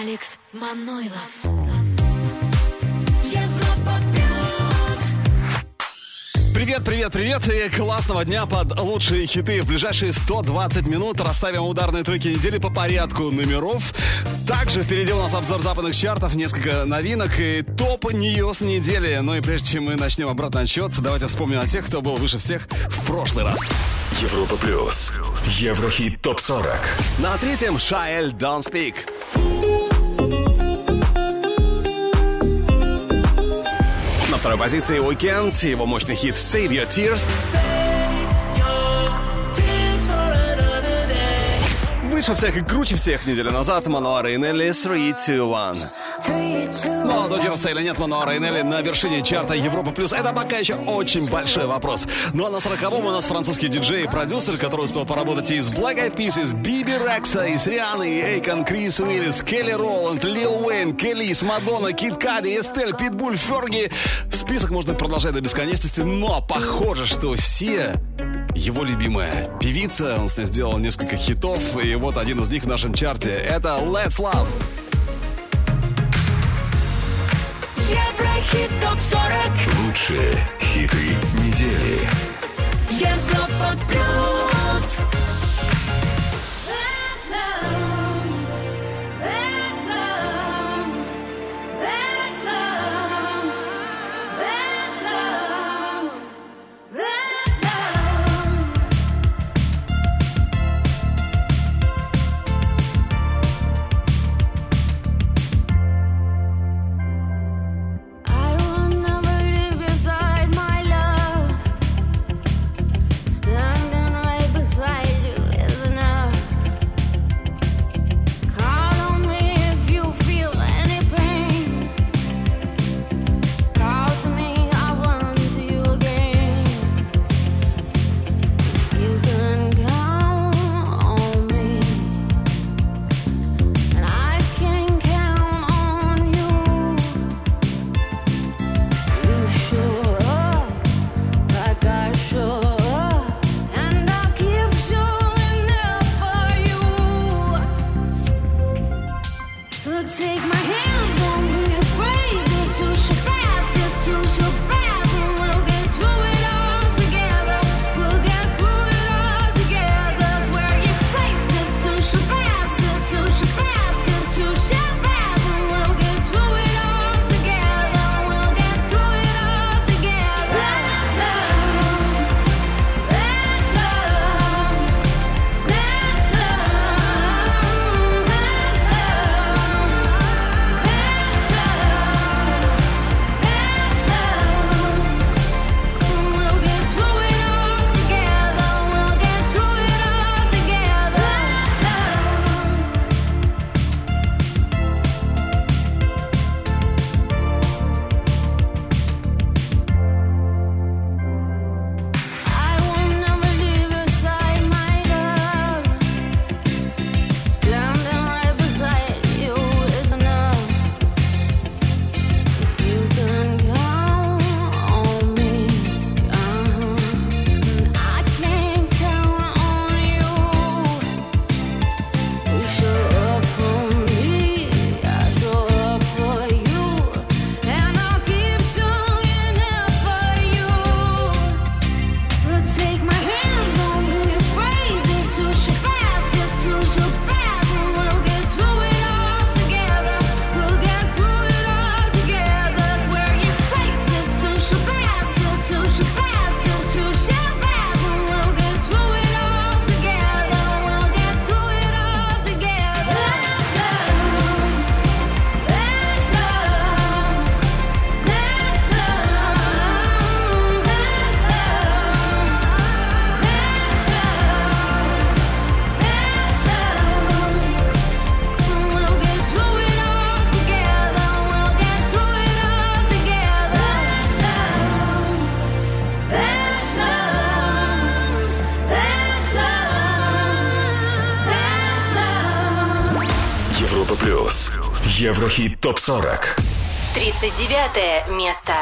Алекс Манойлов. Привет, привет, привет и классного дня под лучшие хиты. В ближайшие 120 минут расставим ударные треки недели по порядку номеров. Также впереди у нас обзор западных чартов, несколько новинок и топ ньюс недели. Ну и прежде чем мы начнем обратный отсчет, давайте вспомним о тех, кто был выше всех в прошлый раз. Европа плюс. Еврохит топ 40. На третьем Шаэль Don't Speak. Второй позиции Weekend, его мощный хит Save Your Tears. Выше всех и круче всех неделю назад Мануара и Нелли 3, 2, 1. Но додерся или нет Мануара и Нелли на вершине чарта Европа Плюс, это пока еще очень большой вопрос. Ну а на сороковом у нас французский диджей и продюсер, который успел поработать и с Black Eyed Peas, и с Биби Рекса, и с Рианой, и Эйкон, Крис Уиллис, Келли Роланд, Лил Уэйн, Келлис, Мадонна, Кит Кади, Эстель, Питбуль, Ферги. Список можно продолжать до бесконечности, но похоже, что все его любимая певица. Он с ней сделал несколько хитов, и вот один из них в нашем чарте. Это Let's Love. Еврохит ТОП-40 Лучшие хиты недели. Европа Плюс 40. 39 место.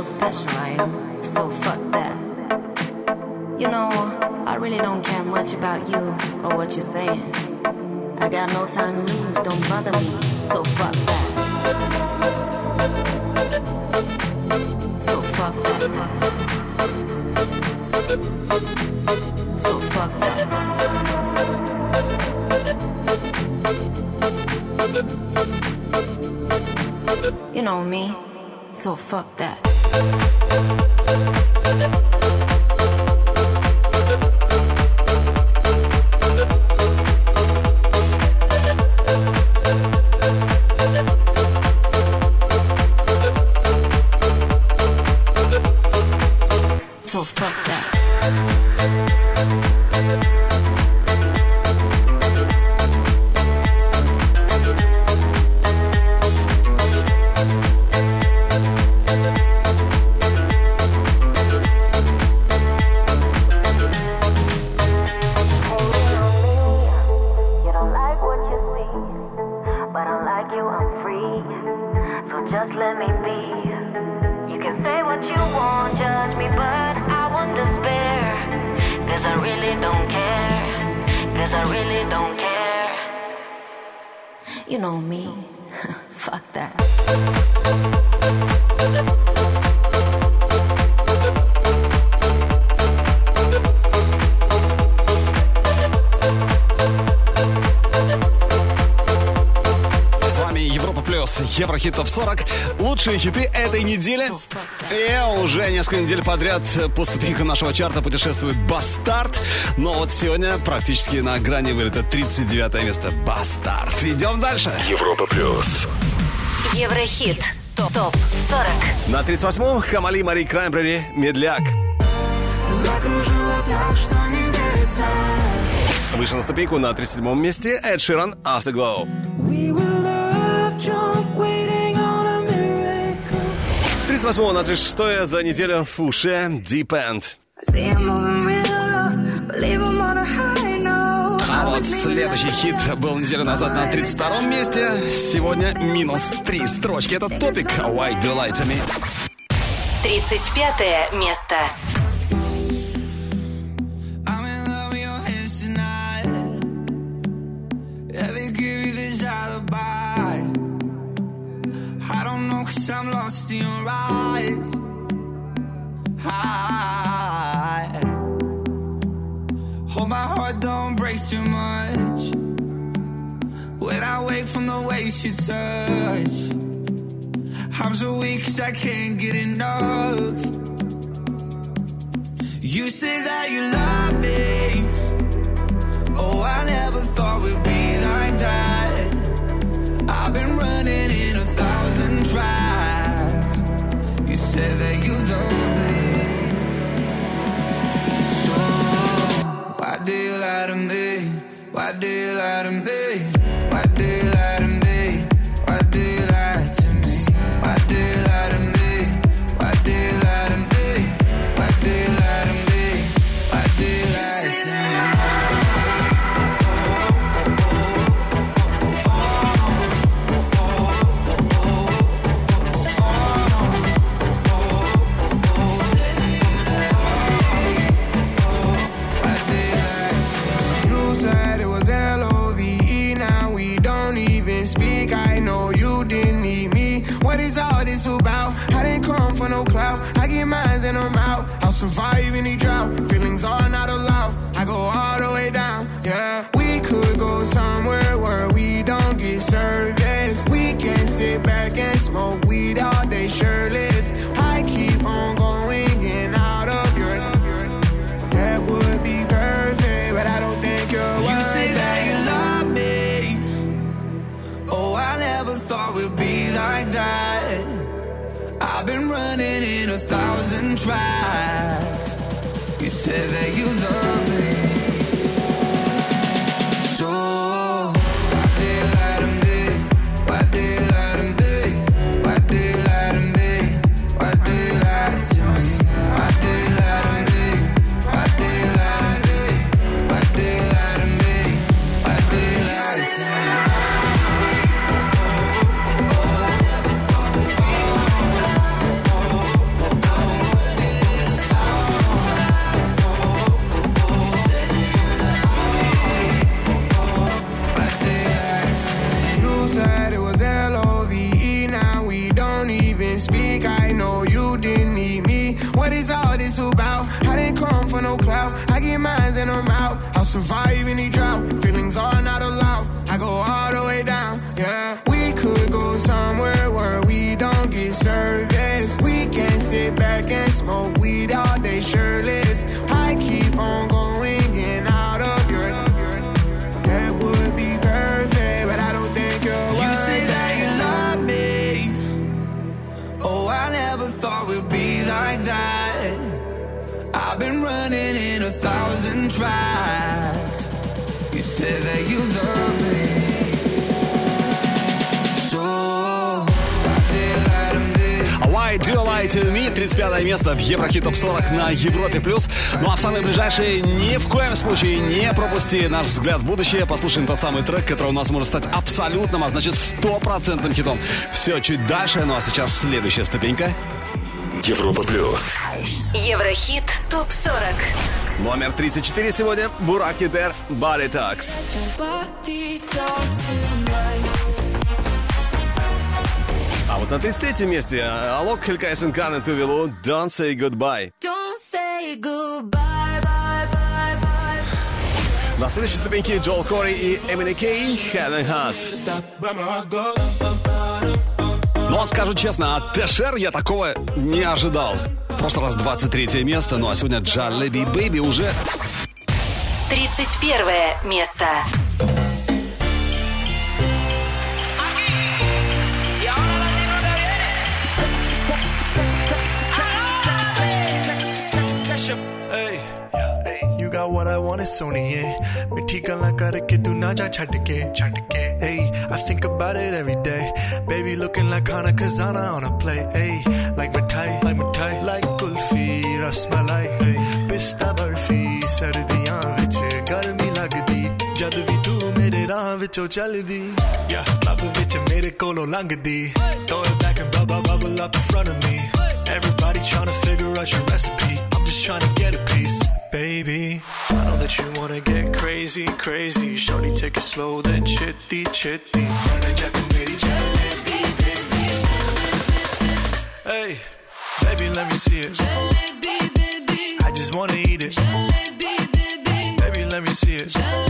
How special I am, so fuck that. You know, I really don't care much about you or what you're saying. I got no time to lose, don't bother me, so fuck that. So fuck that. So fuck that. You know me, so fuck that. Лучшие хиты этой недели. И уже несколько недель подряд по ступенькам нашего чарта путешествует Бастард. Но вот сегодня практически на грани вылета 39 место. Бастард. Идем дальше. Европа плюс. Еврохит. Топ 40. На 38-м Хамали Мари Краймбрери Медляк. Выше на ступеньку на 37-м месте Эд Ширан Afterglow. С 38 на 36 за неделю Фуше Deep End. А вот следующий хит был неделю назад на 32-м месте. Сегодня минус три строчки. Это топик Why Do Lie To Me. 35 место. From the you touch, I'm so weak cause I can't get enough. You say that you love me. Oh, I never thought we'd be like that. I've been running in a thousand tries. You said that you love me. So, why do you lie to me? Why do you lie to me? You said that you love smoke weed all day shirtless. I keep on going in out of your. That would be perfect, but I don't think you're. You say that you love me. Oh, I never thought we'd be like that. I've been running in a thousand tracks. You said that you love me. Lie To Me, 35 место в Еврохит Топ 40 на Европе+. плюс. Ну а в самые ближайшие ни в коем случае не пропусти наш взгляд в будущее. Послушаем тот самый трек, который у нас может стать абсолютным, а значит стопроцентным хитом. Все чуть дальше, ну а сейчас следующая ступенька. Европа плюс. Еврохит ТОП-40. Номер 34 сегодня Бураки Дер Body Talks. А вот на 33 месте Алок Хелькайсен Кан и Тувелу Don't Say Goodbye. Don't say goodbye, bye, bye, bye. На следующей ступеньке Джол Кори и Эмили Кей Heaven Heart. Ну, вот скажу честно, от Тэшер я такого не ожидал. В прошлый раз 23 место, ну а сегодня Джалеби Бэйби уже 31 место. ਸੋਹਣੇ ਸੋਹਣੀਏ ਮਿੱਠੀ ਗੱਲਾਂ ਕਰਕੇ ਤੂੰ ਨਾ ਜਾ ਛੱਡ ਕੇ ਛੱਡ ਕੇ ਏ I think about it every day baby looking like Khana Khazana on a plate ਏ like mithai like mithai like kulfi rasmalai ਏ ਪਿਸਤਾ ਬਰਫੀ ਸਰਦੀਆਂ ਵਿੱਚ ਗਰਮੀ ਲੱਗਦੀ ਜਦ ਵੀ ਤੂੰ ਮੇਰੇ ਰਾਹ ਵਿੱਚੋਂ ਚੱਲਦੀ ਯਾ ਲੱਭ ਵਿੱਚ ਮੇਰੇ ਕੋਲੋਂ ਲੰਘਦੀ ਥੋੜਾ back and bubble bubble up in front of me Everybody trying to figure out your recipe just trying to get a piece baby I know that you wanna get crazy crazy shorty take it slow then chitty chitty Hey, baby, let me see it. Jalebi, baby. I just wanna eat it. Jalebi, baby. Baby, let me see it. Jalebi,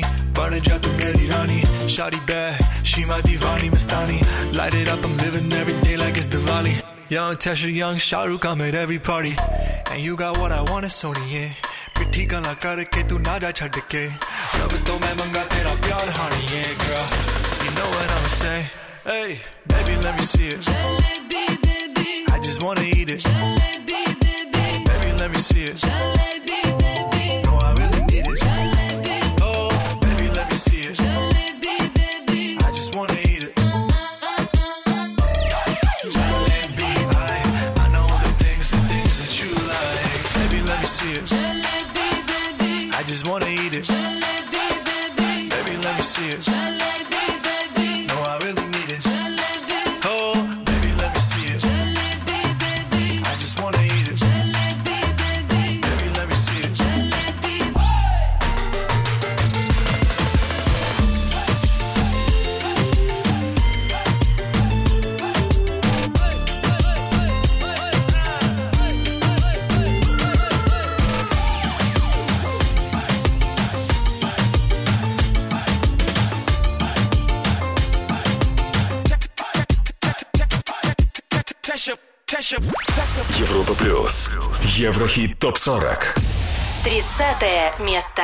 Johnny, burn it, Rani. Bad, she my divani, Light it up, I'm living every day like it's Diwali. Young Tesha, young Shahrukh, I'm at every party. And you got what I want, it's Sony, yeah. Hey, baby, let me see it. Jalebi, baby. I just wanna eat it. Jalebi, baby. Baby, let me see it. Jalebi. ТОП-40. 30 место.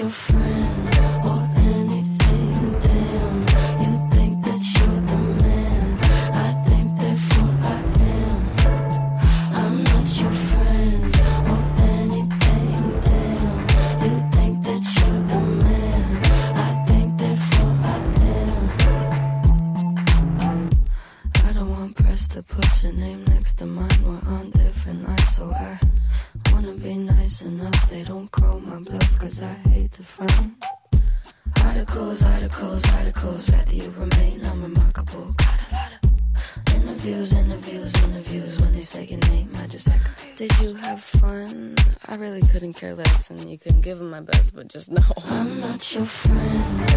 Чув. Just know. I'm not your friend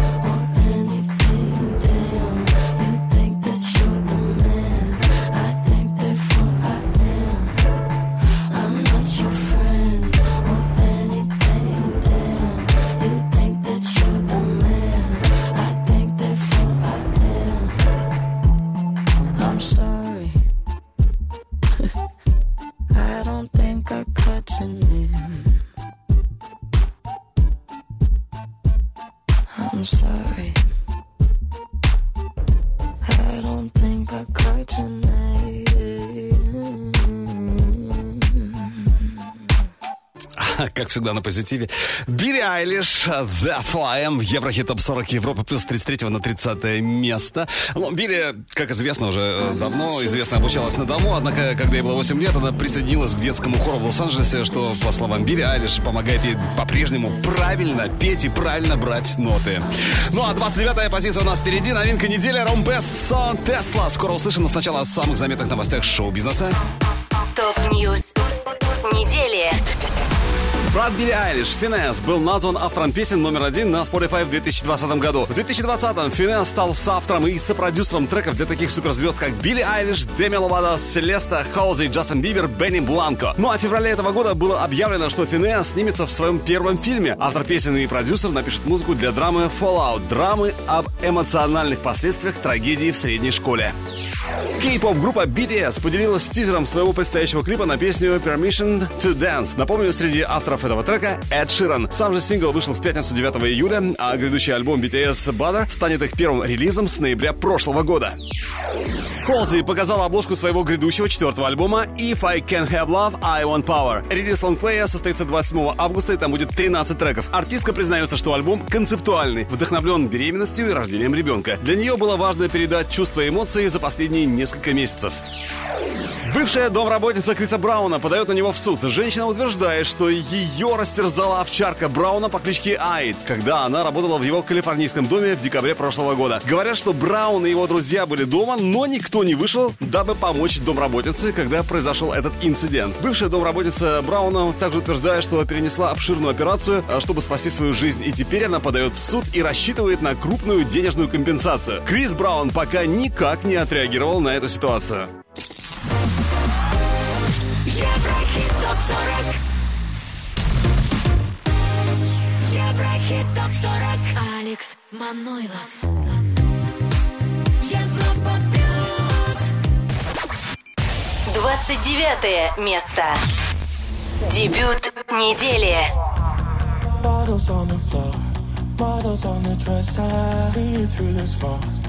всегда на позитиве. Билли Айлиш, The Flyam, Еврохит Топ 40 Европы, плюс с 33 на 30 место. Ну, Билли, как известно, уже э, давно известно, обучалась на дому, однако, когда ей было 8 лет, она присоединилась к детскому хору в Лос-Анджелесе, что, по словам Билли Айлиш, помогает ей по-прежнему правильно петь и правильно брать ноты. Ну, а 29-я позиция у нас впереди. Новинка недели Ромбес Сон Тесла. Скоро услышим, но сначала о самых заметных новостях шоу-бизнеса. Top News. Недели. Брат Билли Айлиш, Финес, был назван автором песен номер один на Spotify в 2020 году. В 2020-м Финес стал соавтором и сопродюсером треков для таких суперзвезд, как Билли Айлиш, Деми Ловато, Селеста, Халзи, Джастин Бибер, Бенни Бланко. Ну а в феврале этого года было объявлено, что Финес снимется в своем первом фильме. Автор песен и продюсер напишет музыку для драмы Fallout, драмы об эмоциональных последствиях трагедии в средней школе. Кей-поп группа BTS поделилась тизером своего предстоящего клипа на песню Permission to Dance. Напомню, среди авторов этого трека Эд Ширан. Сам же сингл вышел в пятницу 9 июля, а грядущий альбом BTS Butter станет их первым релизом с ноября прошлого года. Холзи показала обложку своего грядущего четвертого альбома If I Can Have Love, I Want Power. Релиз лонгплея состоится 27 августа, и там будет 13 треков. Артистка признается, что альбом концептуальный, вдохновлен беременностью и рождением ребенка. Для нее было важно передать чувства и эмоции за последние несколько месяцев. Бывшая домработница Криса Брауна подает на него в суд. Женщина утверждает, что ее растерзала овчарка Брауна по кличке Айд, когда она работала в его калифорнийском доме в декабре прошлого года. Говорят, что Браун и его друзья были дома, но никто не вышел, дабы помочь домработнице, когда произошел этот инцидент. Бывшая домработница Брауна также утверждает, что перенесла обширную операцию, а, чтобы спасти свою жизнь, и теперь она подает в суд и рассчитывает на крупную денежную компенсацию. Крис Браун пока никак не отреагировал на эту ситуацию. Еврохит топ-40 Еврохит топ-40 Алекс Манойлов. Европа плюс. 29 место. Дебют недели. Bottles on the floor, models on the dresser, see you through the smoke.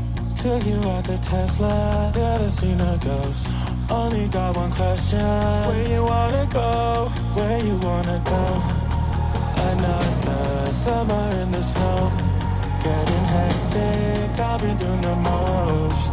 Took you out the Tesla, never seen a ghost. Only got one question: Where you wanna go? Where you wanna go? Another summer in the snow, getting hectic. I've been doing the most.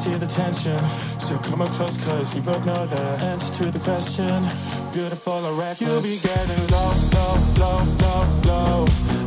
see the tension. So come up close, cause we both know the answer to the question. Beautiful or reckless. You'll be getting low, low, low, low, low.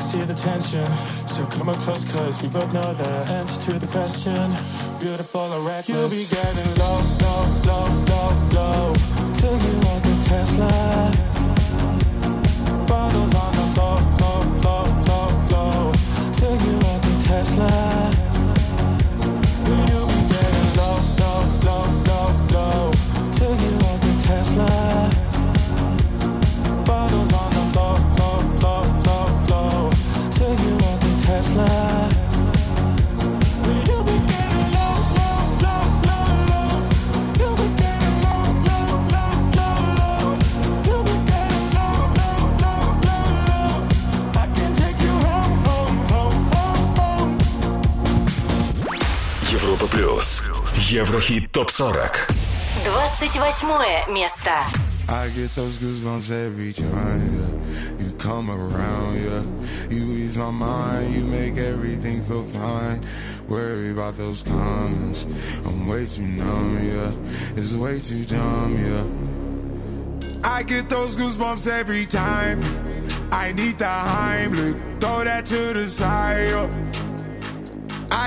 see the tension. So come up close, cause we both know the answer to the question. Beautiful or reckless. You'll be getting low, low, low, low, low. Till you like a Tesla. Еврохит ТОП-40 28 место I get those goosebumps every time yeah. you come around, yeah. You ease my mind, you make everything feel fine. Worry about those comments, I'm way too numb, yeah. It's way too dumb, yeah. I get those goosebumps every time. I need the Heimlich, throw that to the side.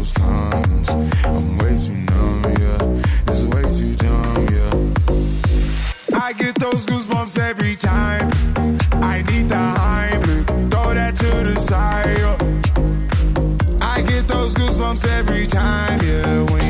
those comments. I'm way too numb, yeah. It's way too dumb, yeah. I get those goosebumps every time. I need the Heimlich, throw that to the side. I get those goosebumps every time, yeah. When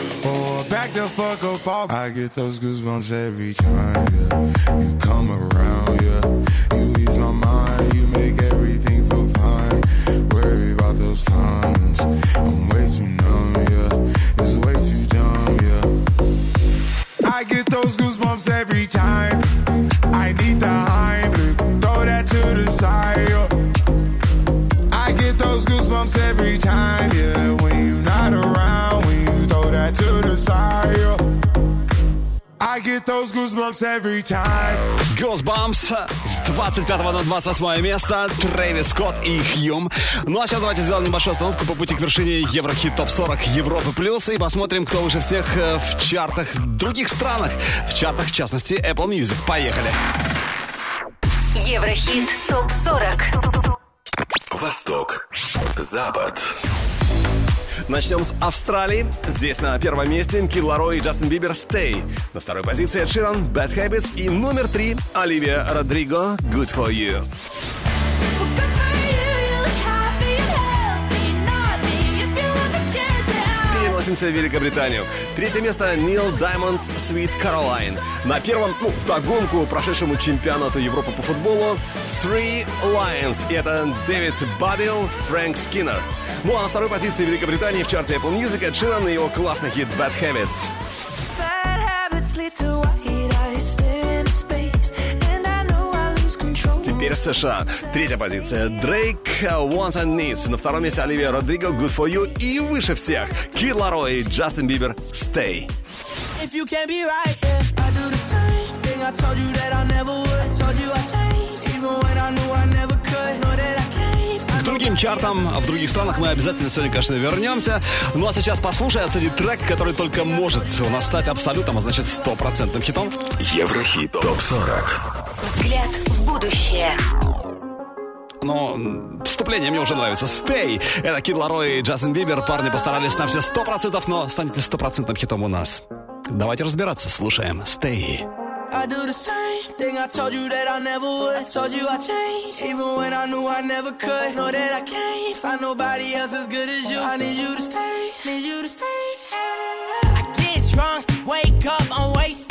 Or back the fuck up off. I get those goosebumps every time, yeah. You come around, yeah. You ease my mind, you make everything feel fine. Worry about those comments. I'm way too numb, yeah. It's way too dumb, yeah. I get those goosebumps every time. I need the Heimlich, throw that to the side. Those goosebumps every time. Goosebumps с 25 на 28 место. Трэвис Скотт и Хьюм. Ну а сейчас давайте сделаем небольшую остановку по пути к вершине Еврохит ТОП 40 Европы Плюс и посмотрим, кто выше всех э, в чартах в других странах. В чартах, в частности, Apple Music. Поехали. Еврохит ТОП-40. Восток. Запад. Начнем с Австралии. Здесь на первом месте Кид Ларой и Джастин Бибер «Stay». На второй позиции Ширан «Bad Habits» и номер три Оливия Родриго «Good For You». Переносимся в Великобританию. Третье место Нил Даймондс «Sweet Caroline». На первом, ну, вдогонку прошедшему чемпионату Европы по футболу Three Lions. И это Дэвид Баддил, Фрэнк Скиннер. Ну а на второй позиции Великобритании в чарте Apple Music Эд Ширан и его классный хит «Bad Habits». Bad habits lead to Теперь США. Третья позиция. Дрейк Wants and Needs. На втором месте Оливия Родриго Good For You. И выше всех Кид Ларой и Джастин Бибер Stay. If you can't be right, yeah, I do the same thing. I told you that I never would. I told you I changed, even when I knew I never could. Know that I. К другим чартам в других странах мы обязательно сегодня, конечно, вернемся. Ну а сейчас послушай, оцени трек, который только может у нас стать абсолютом, а значит стопроцентным хитом. Еврохит ТОП-40. Взгляд в будущее. Но вступление мне уже нравится. Stay. Это Кид Ларой и Джастин Бибер. Парни постарались на все сто процентов, но станет ли стопроцентным хитом у нас? Давайте разбираться. Слушаем. Stay. I do the same thing. I told you that I never would. I told you I changed, even when I knew I never could. Know that I can't find nobody else as good as you. I need you to stay, need you to stay. I get drunk, wake up, I'm wasted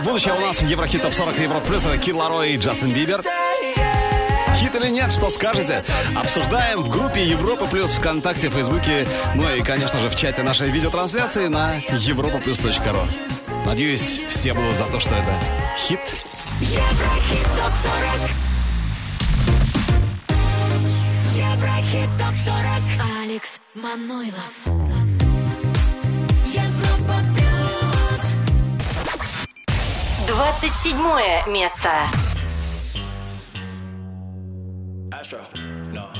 в будущее у нас в Еврохит Топ 40 Европа Плюс. Это Кид Ларой и Джастин Бибер. Хит или нет, что скажете? Обсуждаем в группе Европа Плюс ВКонтакте, Фейсбуке, ну и, конечно же, в чате нашей видеотрансляции на europaplus.ru. Надеюсь, все будут за то, что это хит. Еврохит топ 40 Еврохит топ 40 Алекс Манойлов 27 место. Astro, no.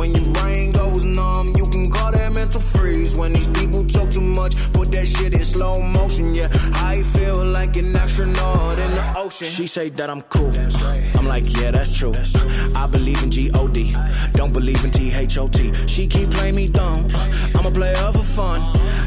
When your brain goes numb, you can call that mental freeze. When these people talk too much, put that shit in slow motion. Yeah, I feel like an astronaut in the ocean. She say that I'm cool. I'm like, yeah, that's true. I believe in G-O-D. Don't believe in T-H-O-T. She keep playing me dumb. I'm a player for fun.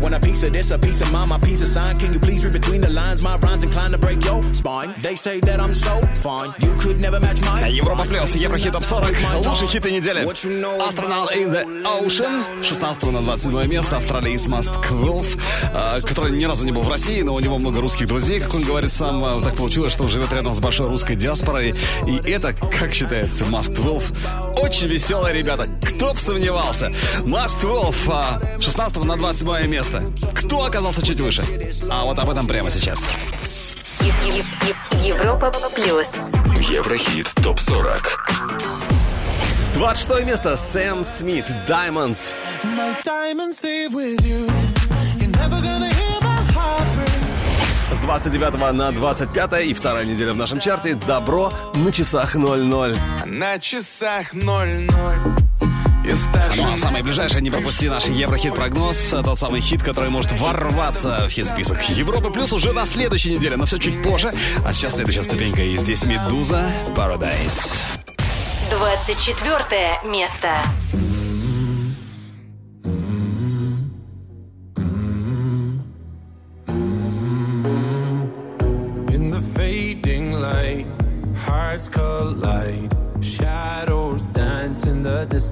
Want a piece of this, a piece of mine, my piece of sign. Can you please read between the lines? My rhymes inclined to break your spine. They say that I'm so fine, you could never match mine. Европа Плюс, Еврохит Топ 40, лучшие хиты недели. Astronaut in the Ocean, 16 на 22 место, австралиец Маст Квилф, э, который ни разу не был в России, но у него много русских друзей, как он говорит сам. Э, Так получилось, что он живет рядом с большой русской диаспорой. И это, как считает Маст Квилф, очень веселые ребята. Кто бы сомневался. Маст Квилф, э, 16 на 27 место. Кто оказался чуть выше? А вот об этом прямо сейчас. Европа плюс. Еврохит топ 40. 26 место Сэм Смит, Diamonds. My diamonds stay with you. You're never gonna hear my heart break. С 29 на 25 и вторая неделя в нашем чарте «Добро» на часах 00. На часах 00 Я Ну а в самое ближайшее не пропусти наш Еврохит-прогноз. Тот самый хит, который может ворваться в хит-список Европы Плюс уже на следующей неделе, но все чуть позже. А сейчас следующая ступенька. И здесь Медуза, Paradise. 24 место.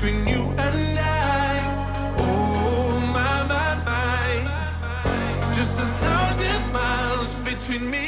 between you and I. Oh my my my, just a thousand miles between me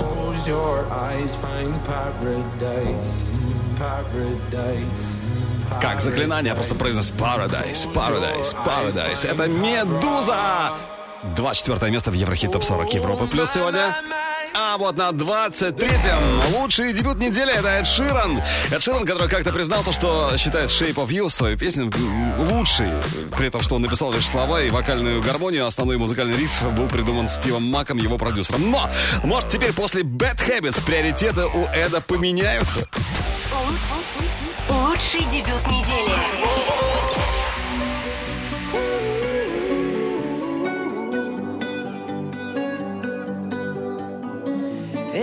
Close your eyes, find paradise, paradise. Как заклинание просто произнес Paradise, Paradise, Paradise. Это Медуза! 24 место в Еврохит Топ 40 Европы плюс сегодня. А вот на 23-м лучший дебют недели это Эд Ширан. Эд Ширан, который как-то признался, что считает Shape of You свою песню лучшей. При этом, что он написал лишь слова и вокальную гармонию, основной музыкальный риф был придуман Стивом Маком, его продюсером. Но, может, теперь после Bad Habits приоритеты у Эда поменяются? Лучший дебют недели.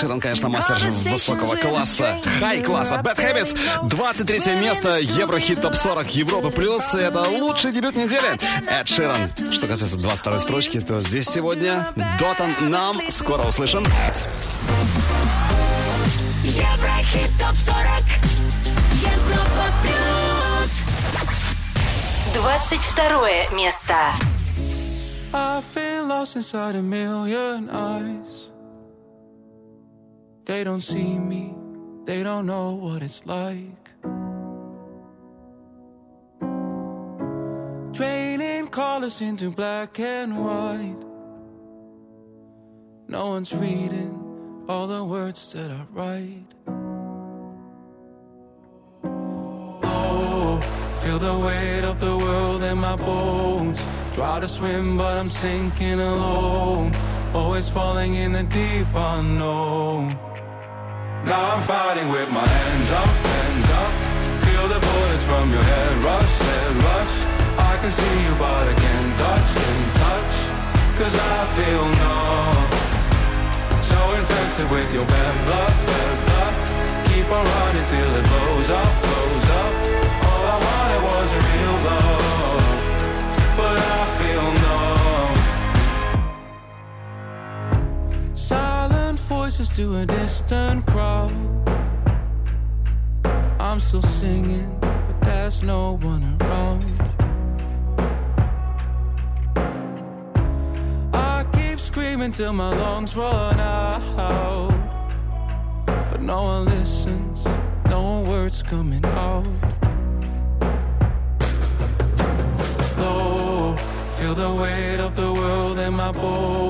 Ширан, конечно, мастер высокого класса, хай-класса. Bad Habits, 23 место, Еврохит Топ 40 Европы Плюс. Это лучший дебют недели. Эд Ширан. Что касается 22 строчки, то здесь сегодня Дотан нам. Скоро услышим. Еврохит топ 40 Европа плюс 22 место. I've been lost inside a million eyes. They don't see me, they don't know what it's like. Draining colors into black and white. No one's reading all the words that I write. Oh, feel the weight of the world in my bones. Try to swim, but I'm sinking alone. Always falling in the deep unknown. Now I'm fighting with my hands up, hands up. Feel the bullets from your head rush, head rush. I can see you, but I can't touch, can't touch. Cause I feel numb. So infected with your bad blood, bad blood. Keep on running till it blows up. Voices to a distant crowd. I'm still singing, but there's no one around. I keep screaming till my lungs run out. But no one listens, no words coming out. Low, feel the weight of the world in my bones.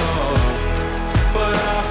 But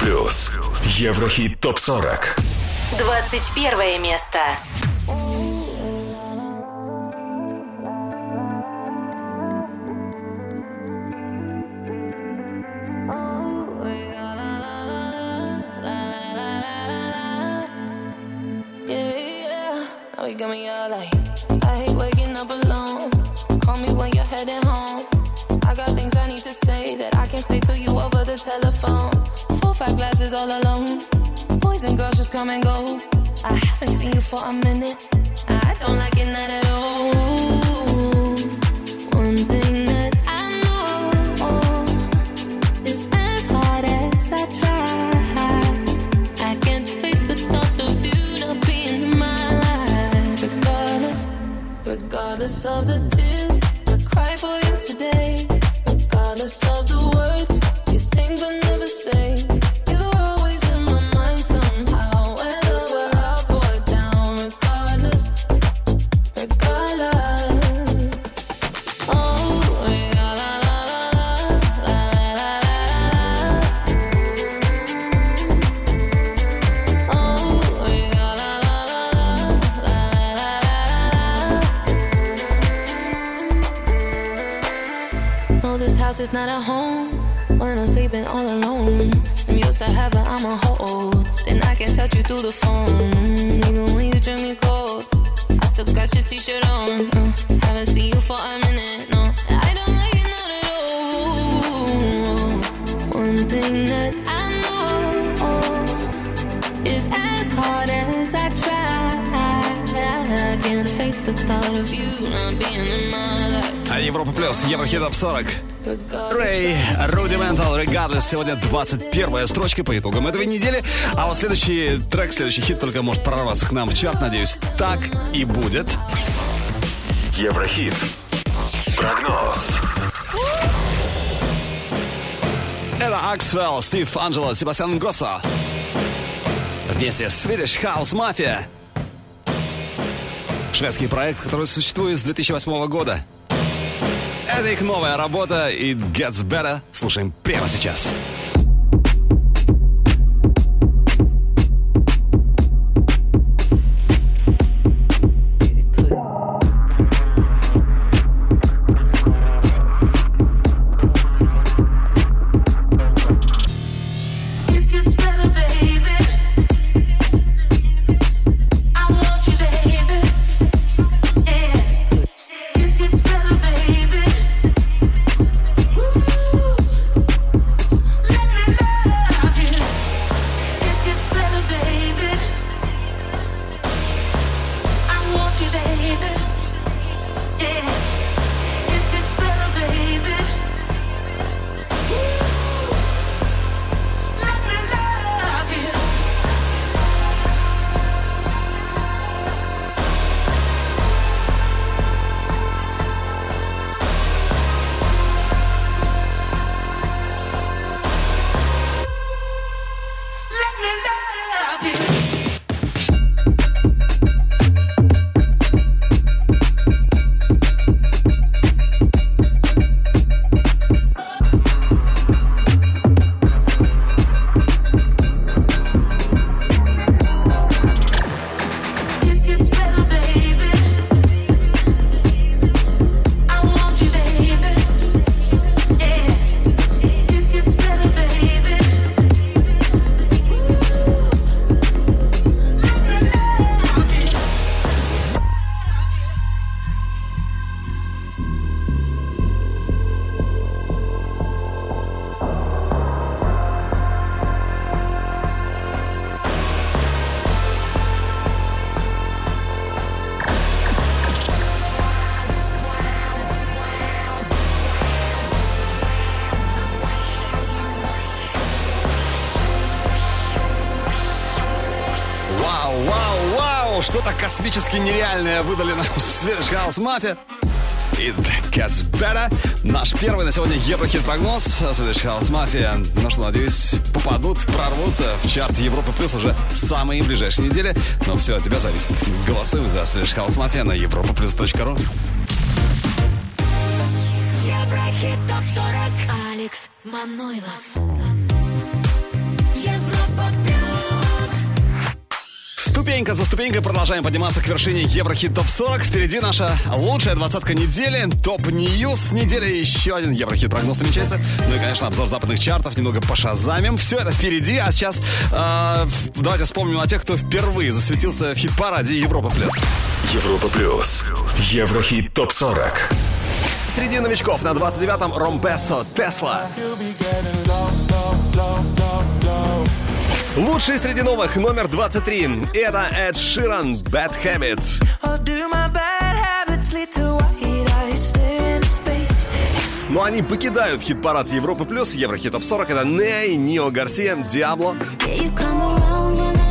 плюс. Еврохит топ 40. 21 место. Yeah, yeah. Now you got me all like, I hate waking up alone. Call me when you're heading home. I got things I need to say that I can't say to you over the telephone. Five glasses all alone. Boys and girls just come and go. I haven't seen you for a minute. I don't like it not at all. One thing that I know is as hard as I try, I can't face the thought of you not being in my life. Regardless, regardless of the tears I cry for you today, regardless of the is not a home when I'm sleeping all alone. I'm used to having I'm a hold. Then I can touch you through the phone. Even when you drink me cold, I still got your t-shirt on. Uh, haven't seen you for a minute. No, I don't like it not at all. One thing that I know is as hard as I try, I can't face face the thought of you not being in my life. А Европа Плюс, Еврохит Топ 40. Regardless. Рэй, Rudimental Regardless. Сегодня 21 строчка по итогам этой недели. А вот следующий трек, следующий хит только может прорваться к нам в чарт. Надеюсь, так и будет. Еврохит. Прогноз. Это Аксвелл, Стив Анджело, Себастьян Гроссо. Вместе с Swedish House Mafia. Шведский проект, который существует с 2008 года. Это их новая работа It Gets Better. Слушаем прямо сейчас. It House Mafia. It gets better. Наш первый на сегодня Еврохит прогноз. Swedish House Mafia. Ну что, надеюсь, попадут, прорвутся в чарт Европы Плюс уже в самые ближайшие недели. Но все от тебя зависит. Голосуем за Swedish House Mafia на europaplus.ru. Еврохит топ 40 Алекс Манойлов Ступенька за ступенькой продолжаем подниматься к вершине Еврохит Топ 40. Впереди наша лучшая двадцатка недели. Top News недели. Еще один Еврохит прогноз намечается. Ну и, конечно, обзор западных чартов. Немного пошазамим. Все это впереди. А сейчас э, давайте вспомним о тех, кто впервые засветился в хит-параде Европа Плюс. Европа плюс. Еврохит топ 40. Среди новичков на 29-м Rompasso Тесла. Лучший среди новых номер 23. Это Эд Ширан Bad Habits. Space? Но они покидают хит-парад Европы Плюс, Еврохит Топ 40. Это Ней, Нио Гарсия, Диабло. Yeah, you come around when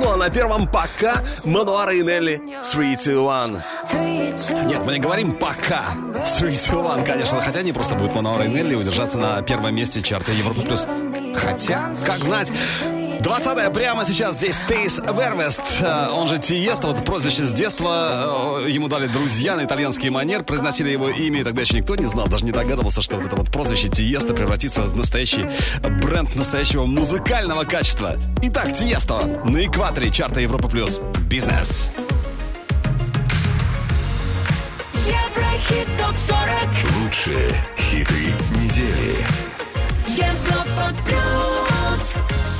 Ну а на первом пока Мануара и Нелли 3, 2, 1. Нет, мы не говорим пока 3, 2, 1, конечно. Хотя не просто будет Мануара и Нелли удержаться на первом месте чарта Европа Плюс. Хотя, как знать. 20 прямо сейчас здесь Тейс Вервест, э, он же Тиеста, вот прозвище с детства э, ему дали друзья на итальянский манер, произносили его имя, и тогда еще никто не знал, даже не догадывался, что вот это вот прозвище Тиеста превратится в настоящий бренд настоящего музыкального качества. Итак, Тиесто на экваторе чарта Европа Плюс. Бизнес. Еврохит топ 40 Лучшие хиты недели. Европа плюс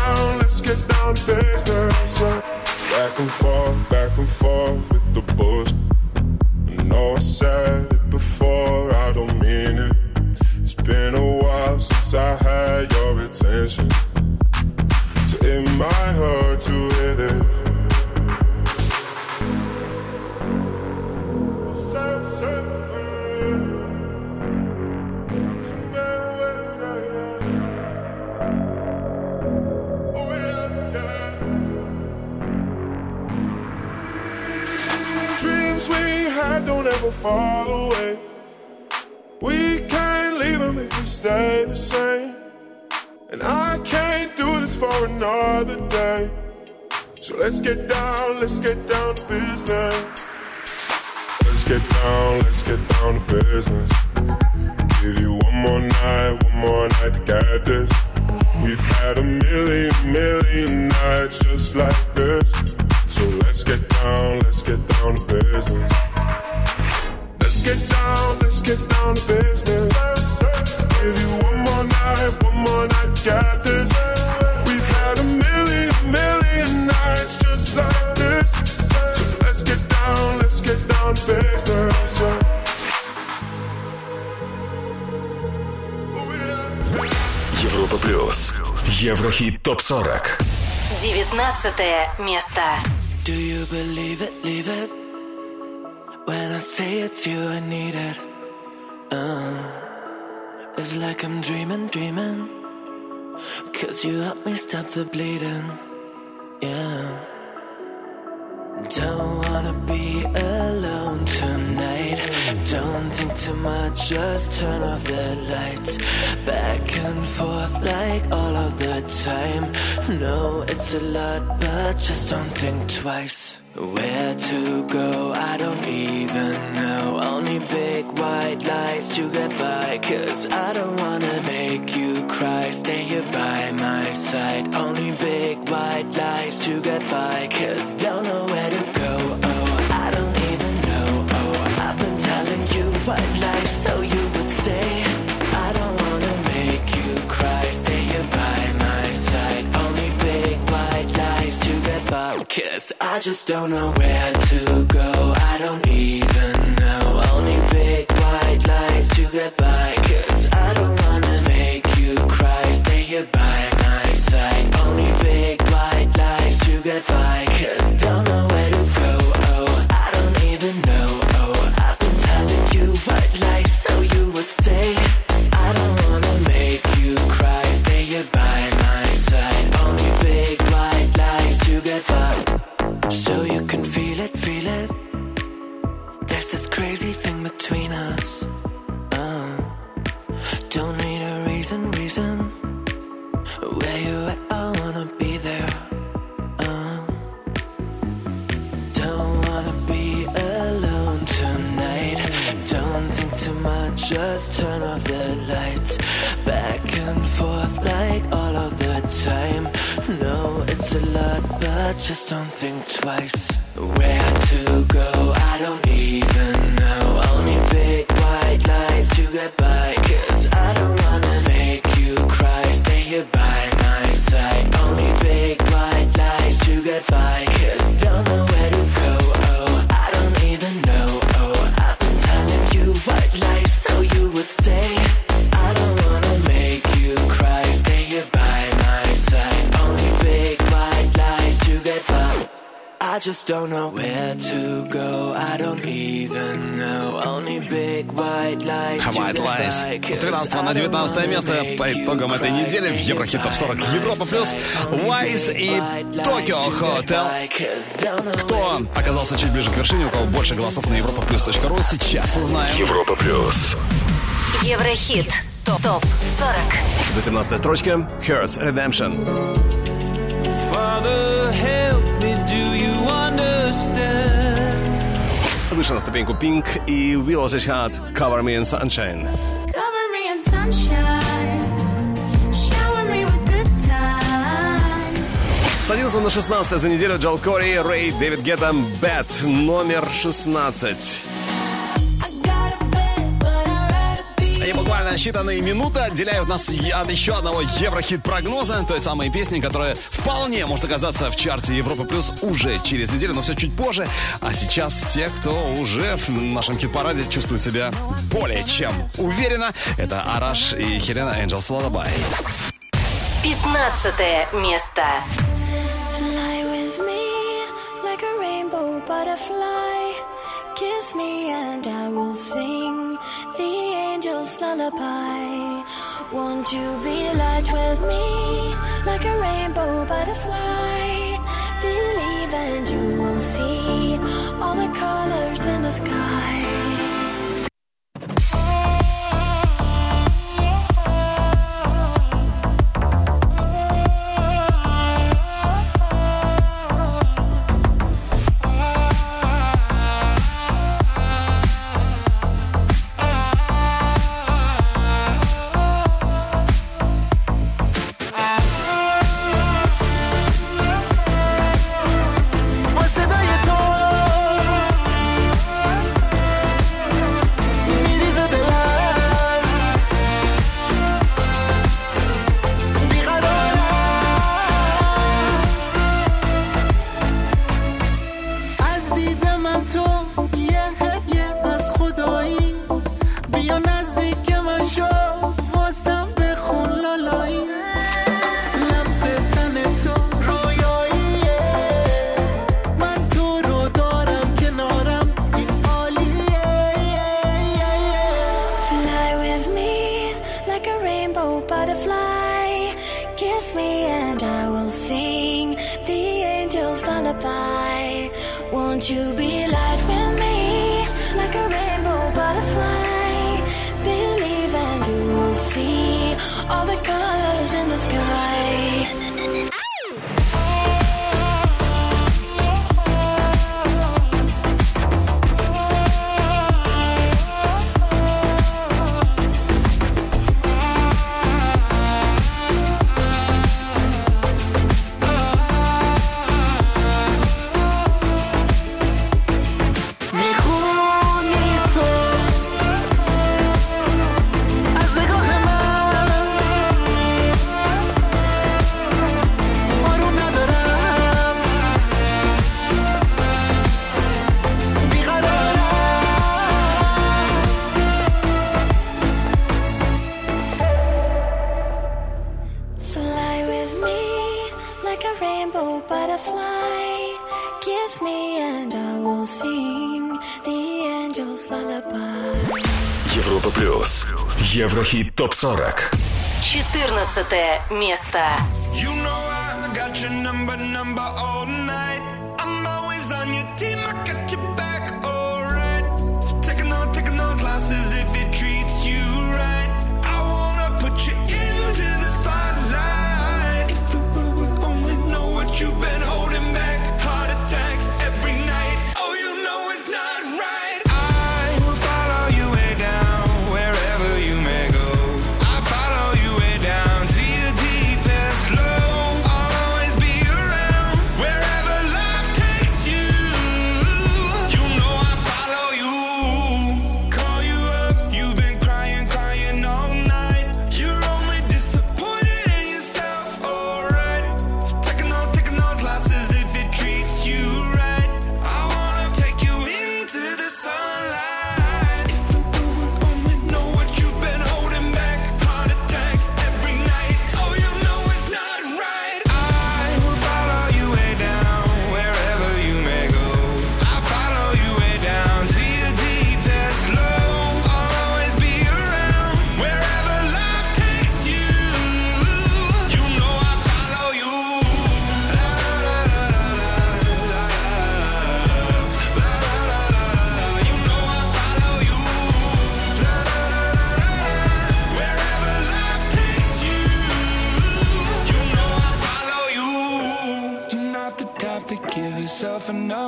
down, let's get down to business. Back and forth, back and forth with the bush. I know I said it before, I don't mean it. It's been a while since I had your attention. 19 место. Do you believe it, leave it? When I say it's you, I need it. Uh, it's like I'm dreaming, dreaming. Cause you help me stop the bleeding. Yeah. Don't wanna be alone tonight. Don't think too much, just turn off the lights. Back and forth like all of the time. No, it's a lot, but just don't think twice. Where to go, I don't even know. Only big white lights to get by. Cause I don't wanna make you cry. Stay here by my side. Only big white lights to get by. Cause don't know where to go. Cause I just don't know where to go. I don't even know. Only big white lights to get by. Cause I don't wanna make you cry. Stay here by my side. Only big white lights to get by. Cause Where you at? I wanna be there. Uh, don't wanna be alone tonight. Don't think too much, just turn off the lights. Back and forth like all of the time. No, it's a lot, but just don't think twice. Where to go, I don't even know. Only big white lights to get by. Cause I don't side. Only big white lights to get by. Just don't know where to go. I don't even know. Only big white lights. to White Lies. С 13 I на don't 19 wanna место по итогам этой недели в Еврохит Топ 40 cry Европа плюс Wise и white lights Токио to get Хотел. by, 'cause don't know Кто оказался чуть ближе к вершине, у кого больше голосов на европаплюс.ру, сейчас узнаем. Европа плюс. Еврохит. Топ 40. 18 строчка Hurts Redemption. Father, help Выше на ступеньку Pink и Will Hat Cover Me in Sunshine. Cover me in sunshine. Shower me with good time. Садился на 16 за неделю Джол Кори, Рэй, Дэвид Гетта, Бэт, номер 16. Считанные минуты отделяют нас от еще одного еврохит-прогноза, той самой песни, которая вполне может оказаться в чарте Европа Плюс уже через неделю, но все чуть позже. А сейчас те, кто уже в нашем хит-параде чувствует себя более чем уверенно, это Араш и Хелена Энджелс Lullaby. 15 место. Fly with me like a rainbow butterfly. Kiss me and I will sing lullaby. Won't you be light with me like a rainbow butterfly? Believe and you will see all the colors in the sky. 40. 14 место.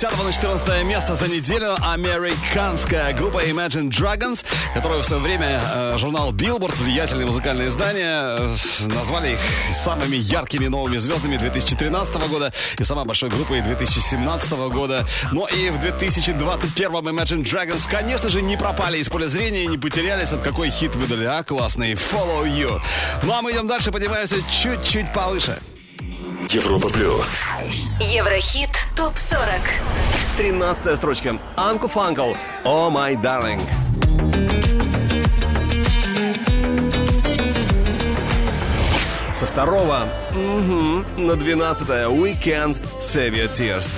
10 на 14 место за неделю американская группа Imagine Dragons, которую в свое время э, журнал Billboard, влиятельное музыкальное издание, э, назвали их самыми яркими новыми звездами 2013 года и самой большой группой 2017 года. Но и в 2021 Imagine Dragons, конечно же, не пропали из поля зрения, не потерялись. Вот какой хит выдали, а? Классный Follow You. Ну а мы идем дальше, поднимаемся чуть-чуть повыше. Европа плюс. Еврохит ТОП-40. 13 строчка. Анку Фанкл. О май darling. Со второго мгм, на 12 We Can't Save Your Tears.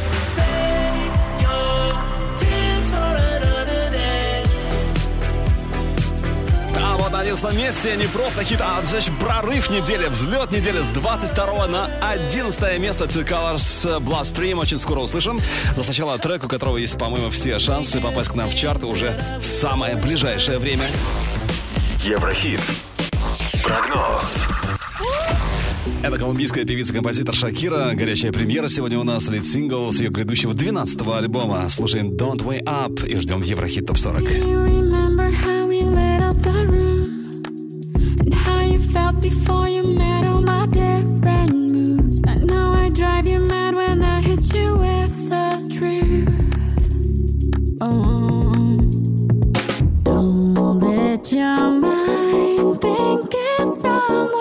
танец на месте не просто хит, а значит прорыв недели, взлет недели с 22 на 11 место Two Colors э, Blast Stream. Очень скоро услышим. Но сначала трек, у которого есть, по-моему, все шансы попасть к нам в чарт уже в самое ближайшее время. Еврохит. Прогноз. Это колумбийская певица-композитор Шакира. Горячая премьера сегодня у нас. Лид-сингл с ее грядущего 12-го альбома. Слушаем «Don't Wait Up» и ждем Еврохит ТОП-40. Before you met all my different moods? I know I drive you mad when I hit you with the truth. Oh, don't let your mind think it's someone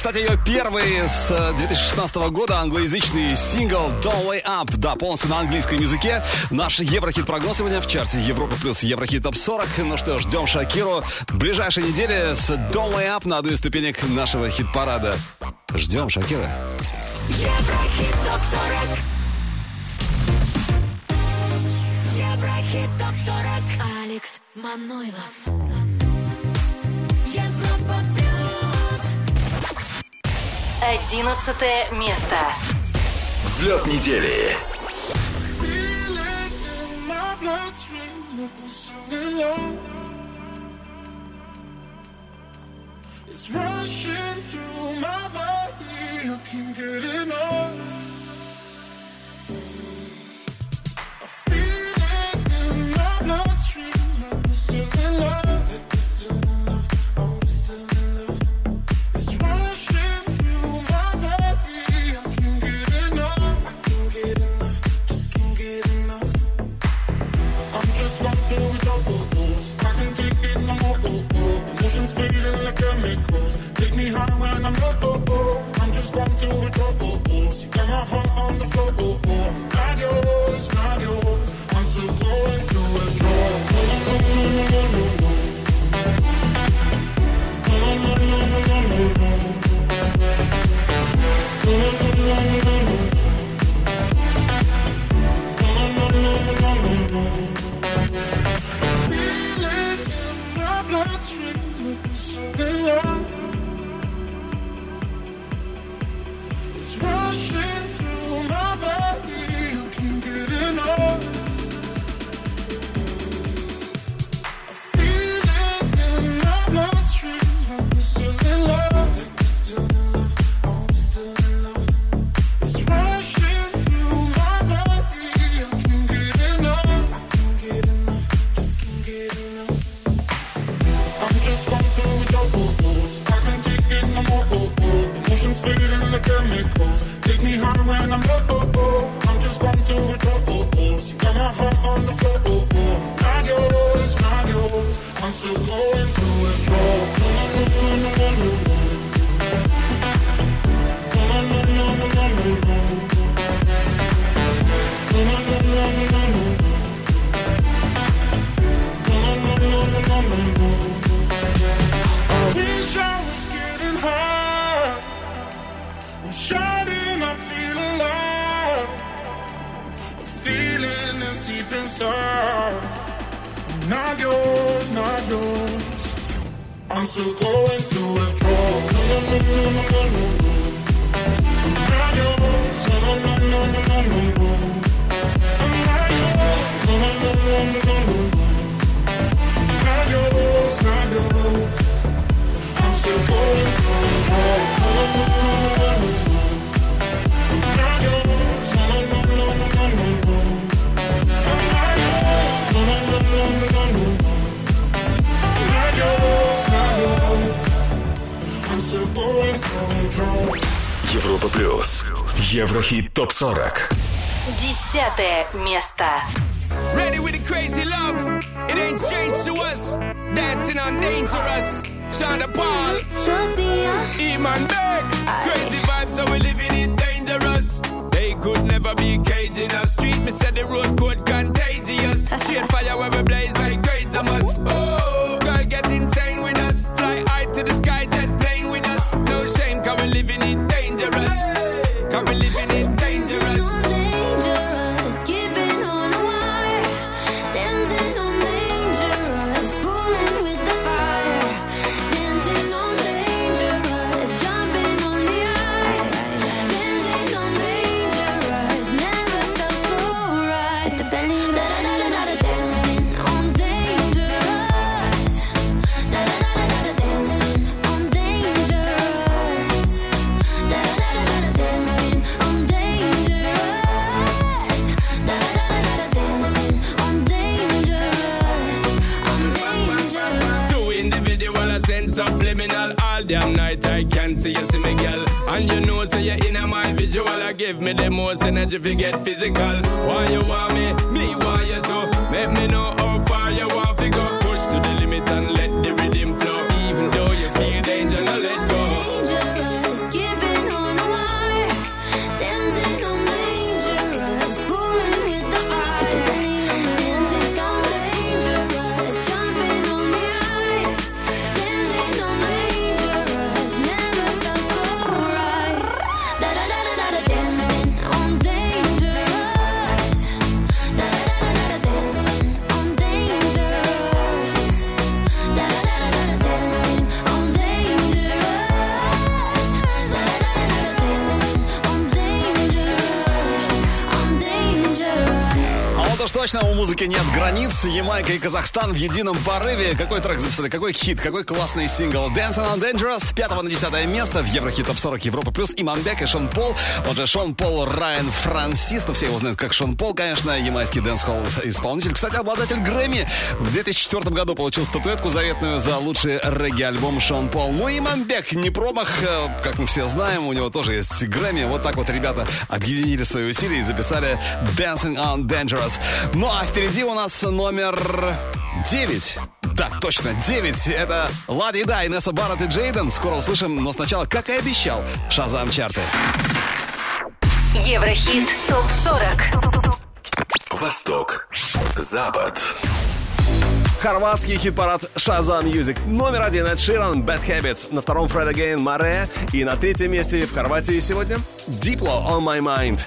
Кстати, ее первый с э, 2016 года англоязычный сингл Don't Way Up. Да, полностью на английском языке. Наш Еврохит прогноз сегодня в чарте Европа плюс Еврохит Топ 40. Ну что, ждем Шакиру в ближайшей неделе с Don't Way Up на одной из ступенек нашего хит-парада. Ждем Шакира. Еврохит Топ 40. Еврохит Топ 40. Алекс Манойлов. Европа Одиннадцатое место. Взлет недели. It's rushing through my body, you can get it on. Европа плюс. Еврохит топ 40. Десятое место. Ready with the crazy love. It ain't strange to us. Dancing on dangerous. Shonda Paul. Sophia. Iman Beck. Crazy vibes, so we living it dangerous. They could never be caged in a Street, me said the road could contagious. She Shade fire where we blaze like great Oh, girl, get insane. give me the most energy if you get physical. Why you want me? Me want you to. Make me know how far you want to go. Точно у музыки нет границ. Ямайка и Казахстан в едином порыве. Какой трек записали, какой хит, какой классный сингл. Dancing on Dangerous с 5 на 10 место в Еврохит Топ 40 Европа Плюс. Иманбек и Шон Пол. Он же Шон Пол Райан Франсис. Но все его знают как Шон Пол, конечно. Ямайский дэнс-холл исполнитель. Кстати, обладатель Грэмми. В 2004 году получил статуэтку заветную за лучший регги-альбом Шон Пол. Ну и Иманбек не промах. э, Как мы все знаем, у него тоже есть Грэмми. Вот так вот ребята объединили свои усилия и записали Dancing on Dangerous. Ну а впереди у нас номер 9. Да, точно, 9. Это Лади Да, Инесса Барретт и Джейден. Скоро услышим, но сначала, как и обещал, Шазам чарты. Еврохит ТОП-40. Восток. Запад. Хорватский хит-парад Shazam Music. Номер один Эд Ширан, Bad Habits. На втором Fred Again, Mare. И на третьем месте в Хорватии сегодня Diplo, On My Mind.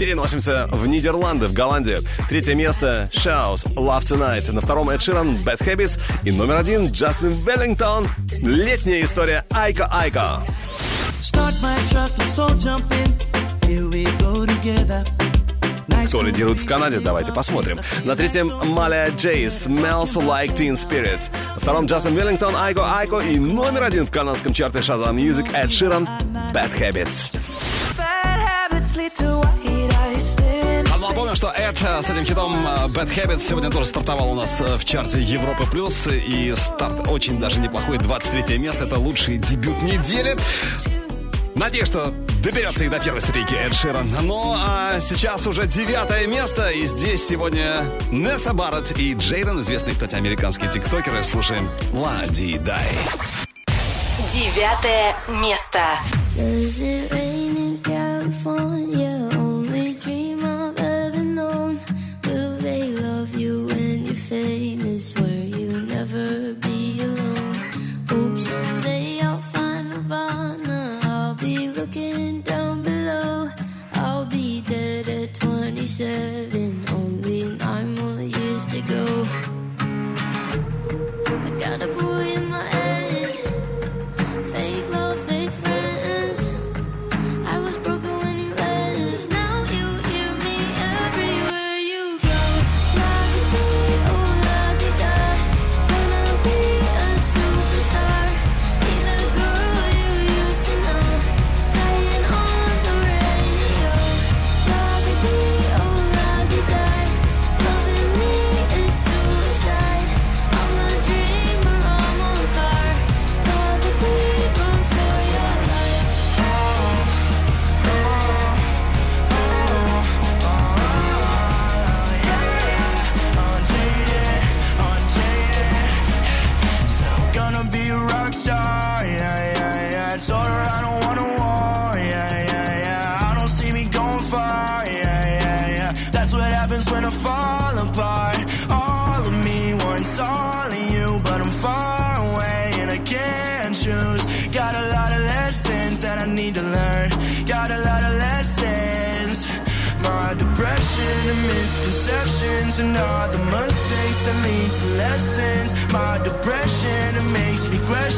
Переносимся в Нидерланды, в Голландию. Третье место Shouse, Love Tonight. На втором Эд Ширан, Bad Habits. И номер один Джастин Веллингтон. Летняя история Айко Айко. Кто лидирует в Канаде? Давайте посмотрим. На третьем Маля Джей Smells Like Teen Spirit. На втором Джастин Веллингтон Айко Айко. И номер один в канадском чарте Shazam Music Эд Ширан Bad Habits. Напомню, что Эд э, с этим хитом э, Bad Habits сегодня тоже стартовал у нас э, в чарте Европы Плюс. И старт очень даже неплохой. 23 место. Это лучший дебют недели. Надеюсь, что доберется и до первой ступеньки Эд Ширан. Ну, а сейчас уже девятое место. И здесь сегодня Несса Барретт и Джейден, известные, кстати, американские тиктокеры. Слушаем Лади Дай. Девятое место. pieces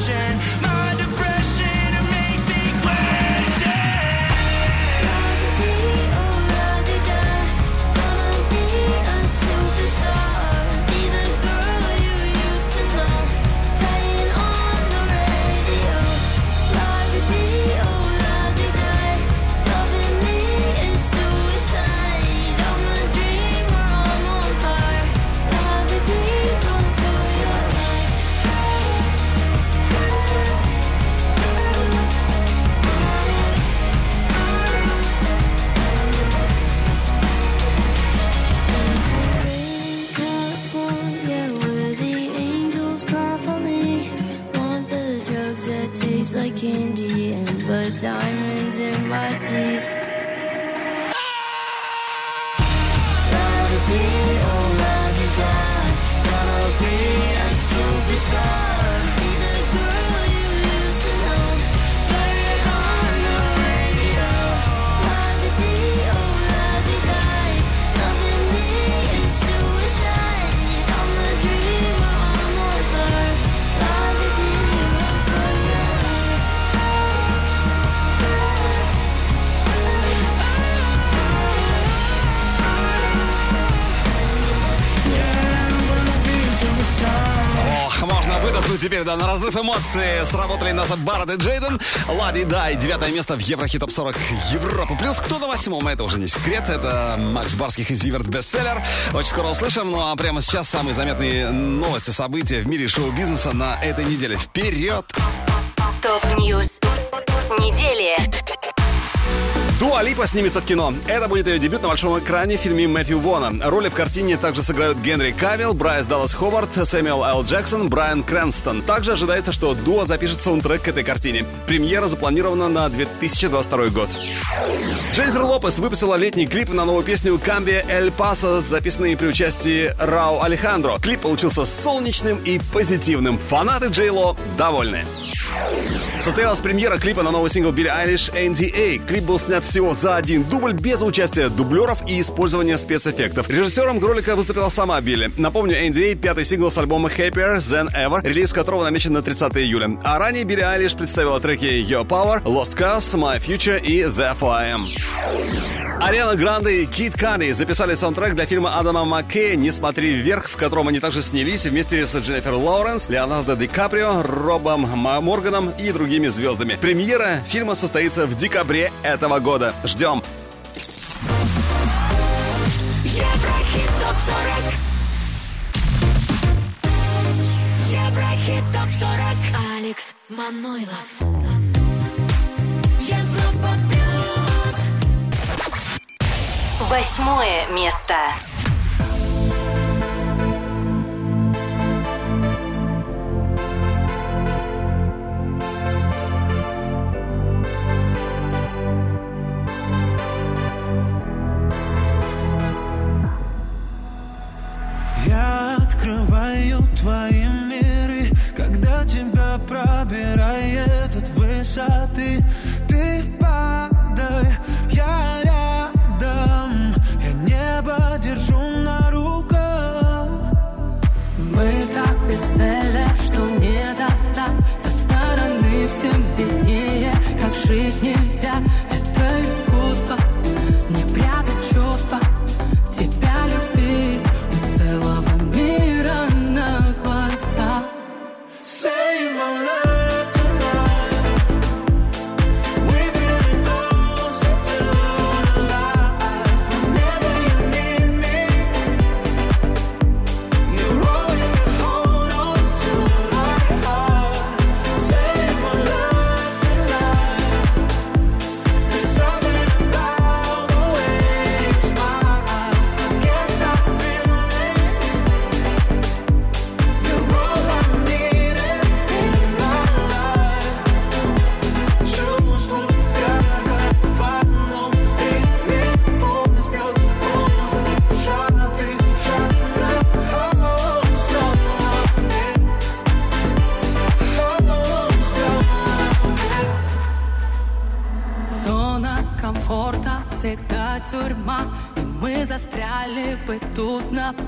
ocean эмоций сработали Несса Барретт и Джейден. La Di Die, девятое место в Еврохит Топ 40 Европа Плюс. Кто на восьмом, это уже не секрет. Это Макс Барских и Зиверт бестселлер. Очень скоро услышим. Ну а прямо сейчас самые заметные новости, события в мире шоу-бизнеса на этой неделе. Вперед! Top News недели. Дуа Липа снимется в кино. Это будет ее дебют на большом экране в фильме Мэтью Вона. Роли в картине также сыграют Генри Кавилл, Брайс Даллас Ховард, Сэмюэл Л. Джексон, Брайан Крэнстон. Также ожидается, что Дуа запишет саундтрек к этой картине. Премьера запланирована на 2022 год. Дженнифер Лопес выпустила летний клип на новую песню «Cambia el Paso», записанный при участии Рау Алехандро. Клип получился солнечным и позитивным. Фанаты Джей Ло довольны. Состоялась премьера клипа на новый сингл Билли Айлиш NDA. Клип был снят всего за один дубль без участия дублеров и использования спецэффектов. Режиссером ролика выступила сама Билли. Напомню, NDA — пятый сингл с альбома Happier Than Ever, релиз которого намечен на 30 июля. А ранее Билли Айлиш представила треки Your Power, Lost Cause, My Future и Therefore I Am. Ариана Гранде и Кид Кади записали саундтрек для фильма Адама Маккея «Не смотри вверх», в котором они также снялись вместе с Дженнифер Лоуренс, Леонардо Ди Каприо, Робом Морганом и другими звездами. Премьера фильма состоится в декабре этого года. Ждем! Еврохит топ 40 Еврохит топ 40 Алекс Манойлов Европа Восьмое место.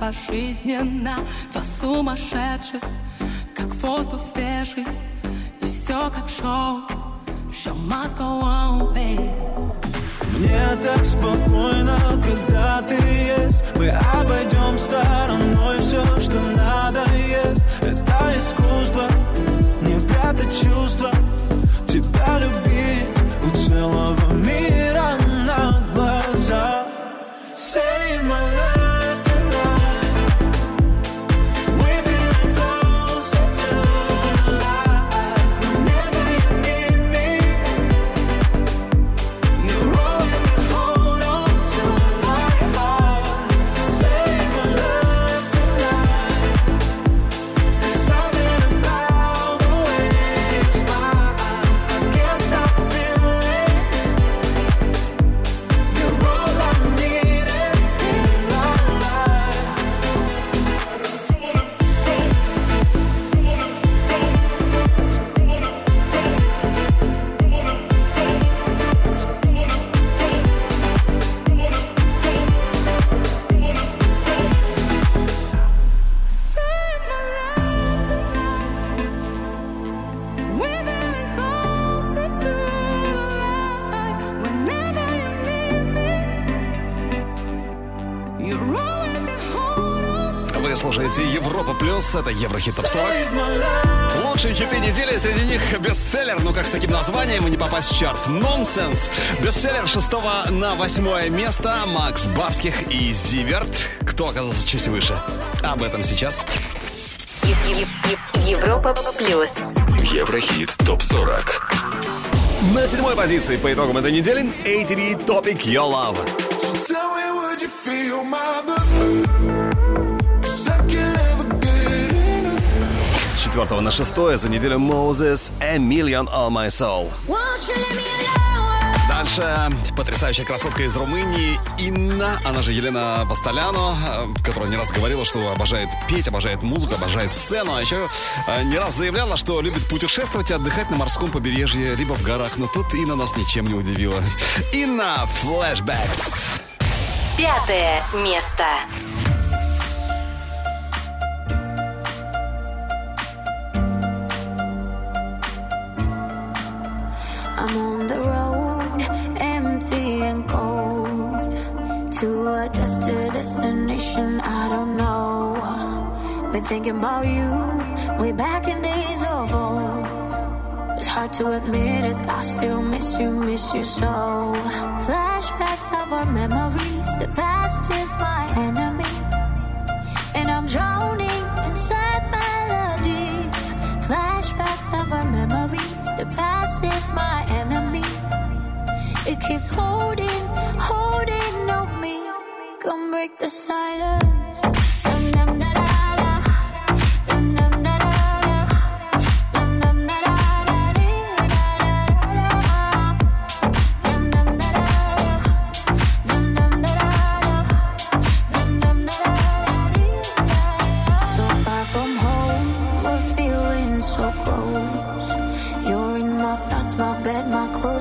Пожизненно. Два сумасшедших, как воздух свежий И все как шоу. Show must go on, babe Мне так спокойно, когда ты есть. Мы обойдем стороной все, что надо есть. Это искусство, не прятать чувства Вы слушаете Европа Плюс, это Еврохит Топ 40. Лучшие хиты недели, среди них бестселлер, ну как с таким названием и не попасть в чарт. Нонсенс. Бестселлер 6 на 8 место. Макс Барских и Зиверт. Кто оказался чуть выше? Об этом сейчас. Европа плюс. Еврохит ТОП-40. На седьмой позиции по итогам этой недели ATV Topic Your Love. Tell me, would you feel my love? 'Cause I can't ever get enough. С четвертого на шестое за неделю Moses A Million on My Soul. Дальше потрясающая красотка из Румынии Инна, она же Елена Постоляно, э, которая не раз говорила, что обожает петь, обожает музыку, обожает сцену, а еще э, не раз заявляла, что любит путешествовать и отдыхать на морском побережье, либо в горах. Но тут Инна нас ничем не удивила. Инна Flashbacks. Пятое место. I'm on the road, empty and cold, to a destined destination I don't know. Been thinking about you way back in days of old. It's hard to admit it, I still miss you, miss you so. Flashbacks of our memories, the past is my enemy, and I'm drowning in sad melodies. Flashbacks of our memories, the past is my enemy. It keeps holding, holding on me. Come break the silence.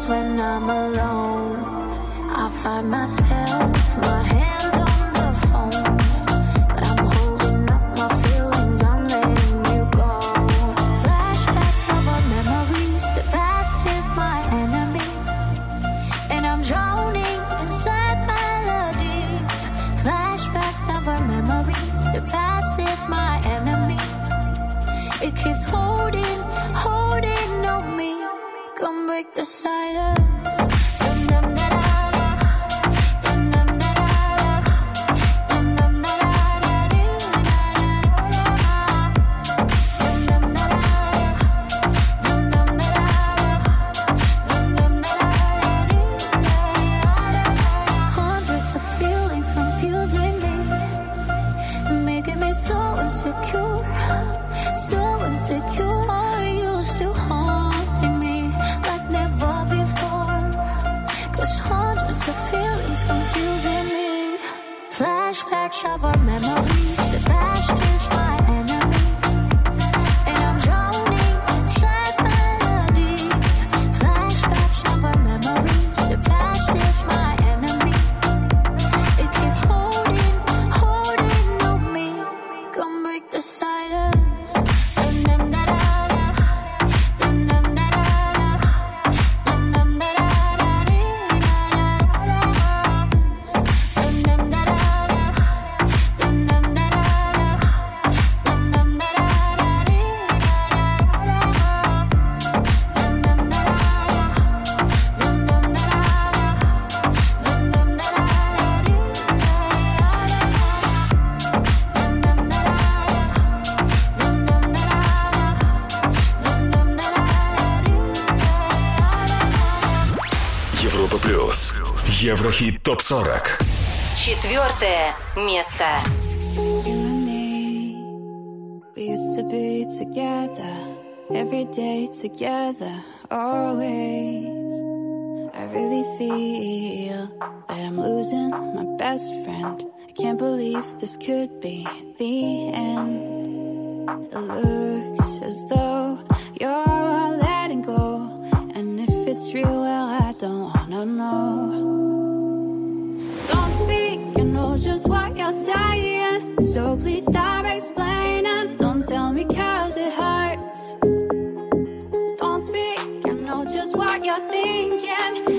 When I'm alone. I find myself, insecure. Used to haunting me like never before. Cause hundreds of feelings confusing me. Flashbacks of our memories, ТОП-40. Четвертое место. We used to be together, every day together, always. I really feel that I'm losing my best friend. I can't believe this could be the end. It looks as though you're letting go. And if it's real, well, I don't wanna know. Know just what you're saying. So please stop explaining. Don't tell me cause it hurts. Don't speak, I know just what you're thinking.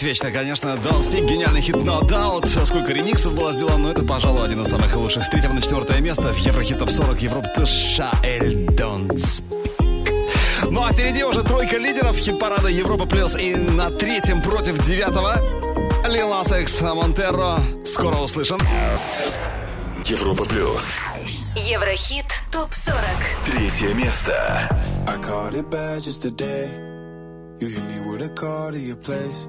Жить вечно, конечно. Don't Speak, гениальный хит No Doubt. Сколько ремиксов было сделано, но это, пожалуй, один из самых лучших. С третьего на четвертое место в Еврохит Топ 40 Европа плюс Шаэль Don't Speak. Ну а впереди уже тройка лидеров хит-парада Европа плюс. И на третьем против девятого Лил Нас Экс Монтеро. Скоро услышим. Европа плюс. Еврохит ТОП-40. Третье место. I caught it bad just today. You hit me with a call to your place.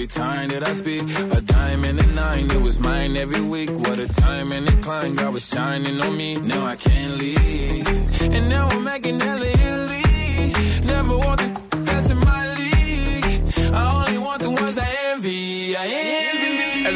every time that I speak. A diamond and a nine, it was mine every week. What a time and a climb, God was shining on me. Now I can't leave. And now I'm making hella Italy. Never want the that's in my league. I only want the ones I envy. I envy.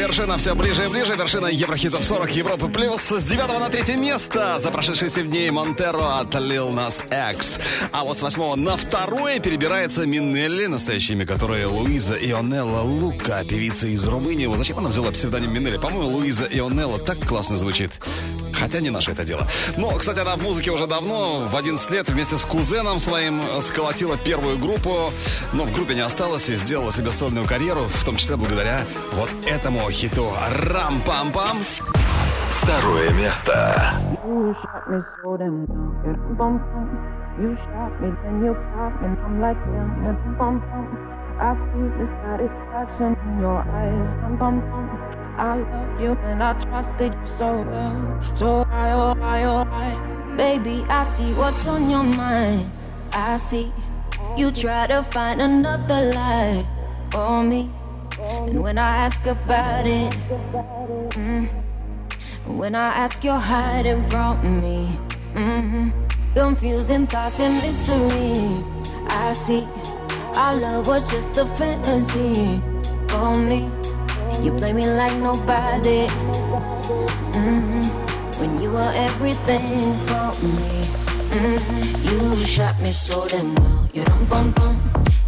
Вершина все ближе и ближе. Вершина Еврохитов 40 Европы плюс. С 9 на 3 место за прошедшие 7 дней Монтеро от Lil Nas X. А вот с 8 на второе перебирается Минелли, настоящее имя которой Луиза Ионелла Лука, певица из Румынии. Вот зачем она взяла псевдоним Минелли? По-моему, Луиза Ионелла так классно звучит. Хотя не наше это дело. Но, кстати, она в музыке уже давно, в 11 лет, вместе с кузеном своим сколотила первую группу, но в группе не осталась и сделала себе сольную карьеру, в том числе благодаря вот этому хиту «Рам-пам-пам». Второе место. You shot me so damn well, yeah, bum bum. You shot me, then you got me, and I'm like damn, yeah, bum bum. I see the satisfaction in your eyes, bum bum bum. I love you and I trusted you so well, so I, oh I, oh I. Baby, I see what's on your mind. I see you try to find another lie for me. And when I ask about it, mm, when I ask, you're hiding from me. hmm Confusing thoughts and mystery. I see our love was just a fantasy for me. You play me like nobody. hmm When you were everything for me. hmm You shot me so damn well. You dum bum bum.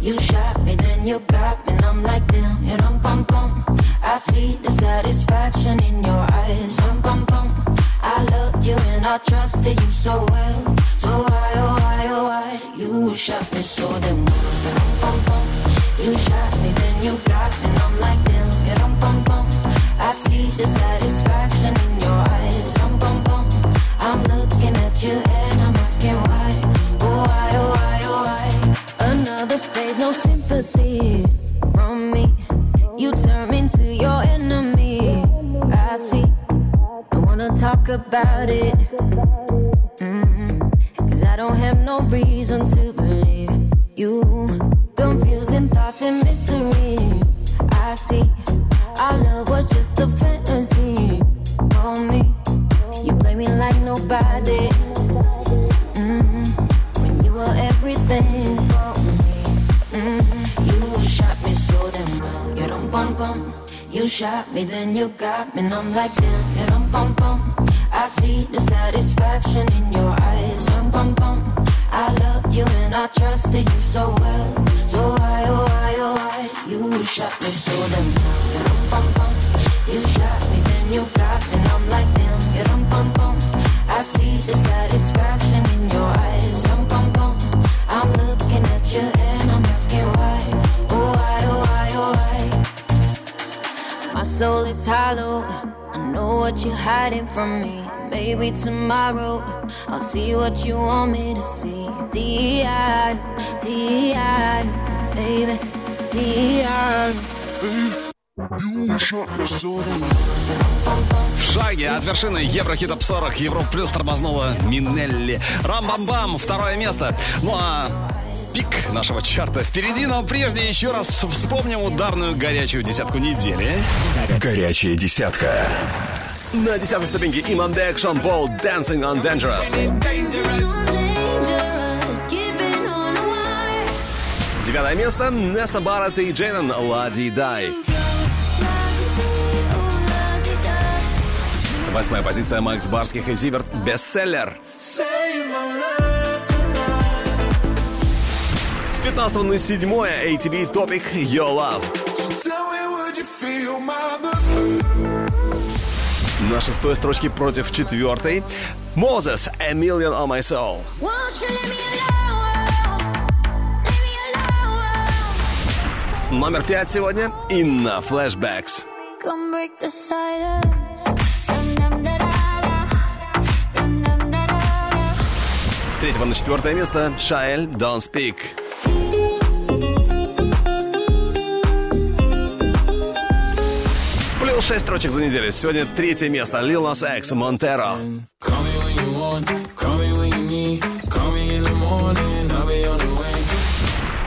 You shot me, then you got me, and I'm like damn. You dum bum bum. I see the satisfaction in your eyes. Dum bum bum. I loved you and I trusted you so well. So why, oh why, oh why? You shot me so damn well. Dum bum bum. You shot me, then you got me, and I'm like damn. You dum bum bum. I see the satisfaction in your eyes. Dum bum bum. I'm looking at you talk about it. Mm-hmm. Cause I don't have no reason to believe you. Confusing thoughts and mystery. I see. Our love was just a fantasy for me. You play me like nobody. hmm When you were everything for me. hmm You shot me so damn well. You dum bum bum. You shot me, then you got me, and I'm like damn. You dum bum bum. I see the satisfaction in your eyes. Um, bum, bum. I loved you and I trusted you so well. So why, oh why, oh why, you shot me so damn down. Bum, bum. You shot me, then you got me, and I'm like damn. Dum, bum, bum. I see the satisfaction in your eyes. Bum, bum, bum. I'm looking at you and I'm asking why, oh why, oh why, oh why. My soul is hollow. I know what you're hiding from me Maybe tomorrow I'll see what you want me to see. D.I. D.I. Baby, D.I. В шаге от вершины Еврохит Топ 40 Европа Плюс тормознула Минелли. Рам-бам-бам, второе место. Ну а пик нашего чарта впереди, но прежде еще раз вспомним ударную горячую десятку недели. Горячая десятка. На десятой ступеньке Иман Дек, Шон Пол, Dancing on Dangerous. Девятое место Несса Барретт и Джейнон Лади Дай. Восьмая позиция Макс Барских и Зиверт Бестселлер. С 15 на 7 ATV Topic Your Love. На шестой строчке против четвертой Moses A Million on My Soul. Номер пять сегодня Инна Flashbacks. Break the silence. С третьего на четвертое место Шаэль Don't Speak. Плюс шесть строчек за неделю. Сегодня третье место Lil Nas X Монтеро. Way.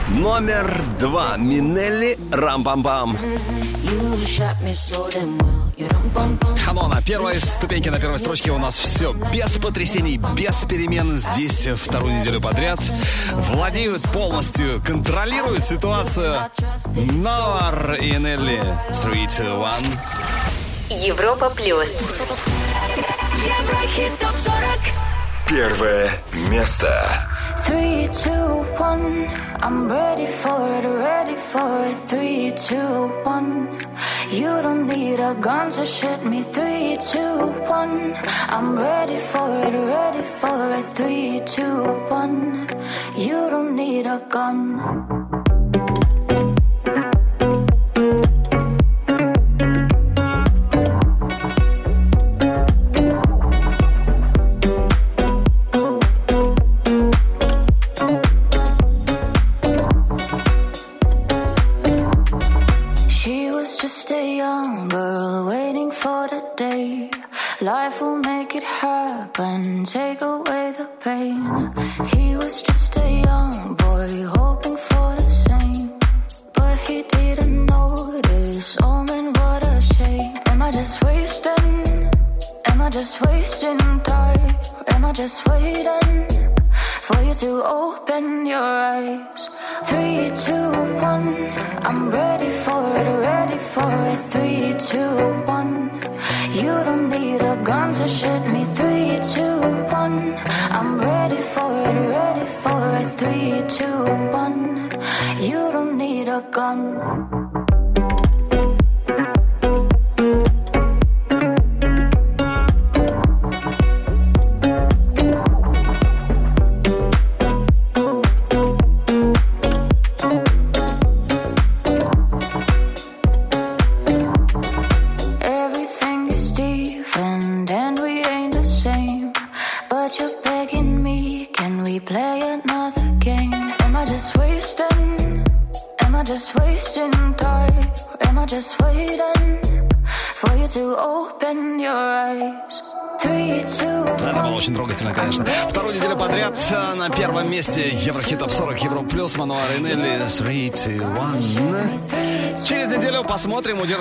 Номер два Минелли Рам-Бам-Бам. You shot me so damn well. You done bum bum. Оно на первой ступеньке, на первой строчке у нас все без потрясений, без перемен. Здесь вторую неделю подряд владеют полностью, контролируют ситуацию Нор и Нелли. 3, 2, 1. Европа плюс. Еврохит топ 40. Первое место. Three, two, one. I'm ready for it, ready for it. Three, two, one. You don't need a gun to shoot me. Three, two, one. I'm ready for it, ready for it. Three, two, one. You don't need a gun.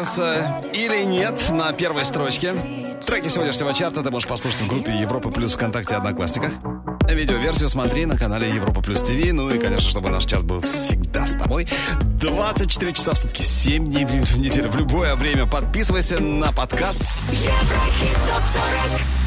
Удержится или нет на первой строчке. Треки сегодняшнего чарта ты можешь послушать в группе Европа Плюс ВКонтакте Одноклассниках. Видеоверсию смотри на канале Европа Плюс ТВ. Ну и, конечно, чтобы наш чарт был всегда с тобой. 24 часа в сутки, 7 дней в неделю, в любое время. Подписывайся на подкаст. Еврохит топ 40.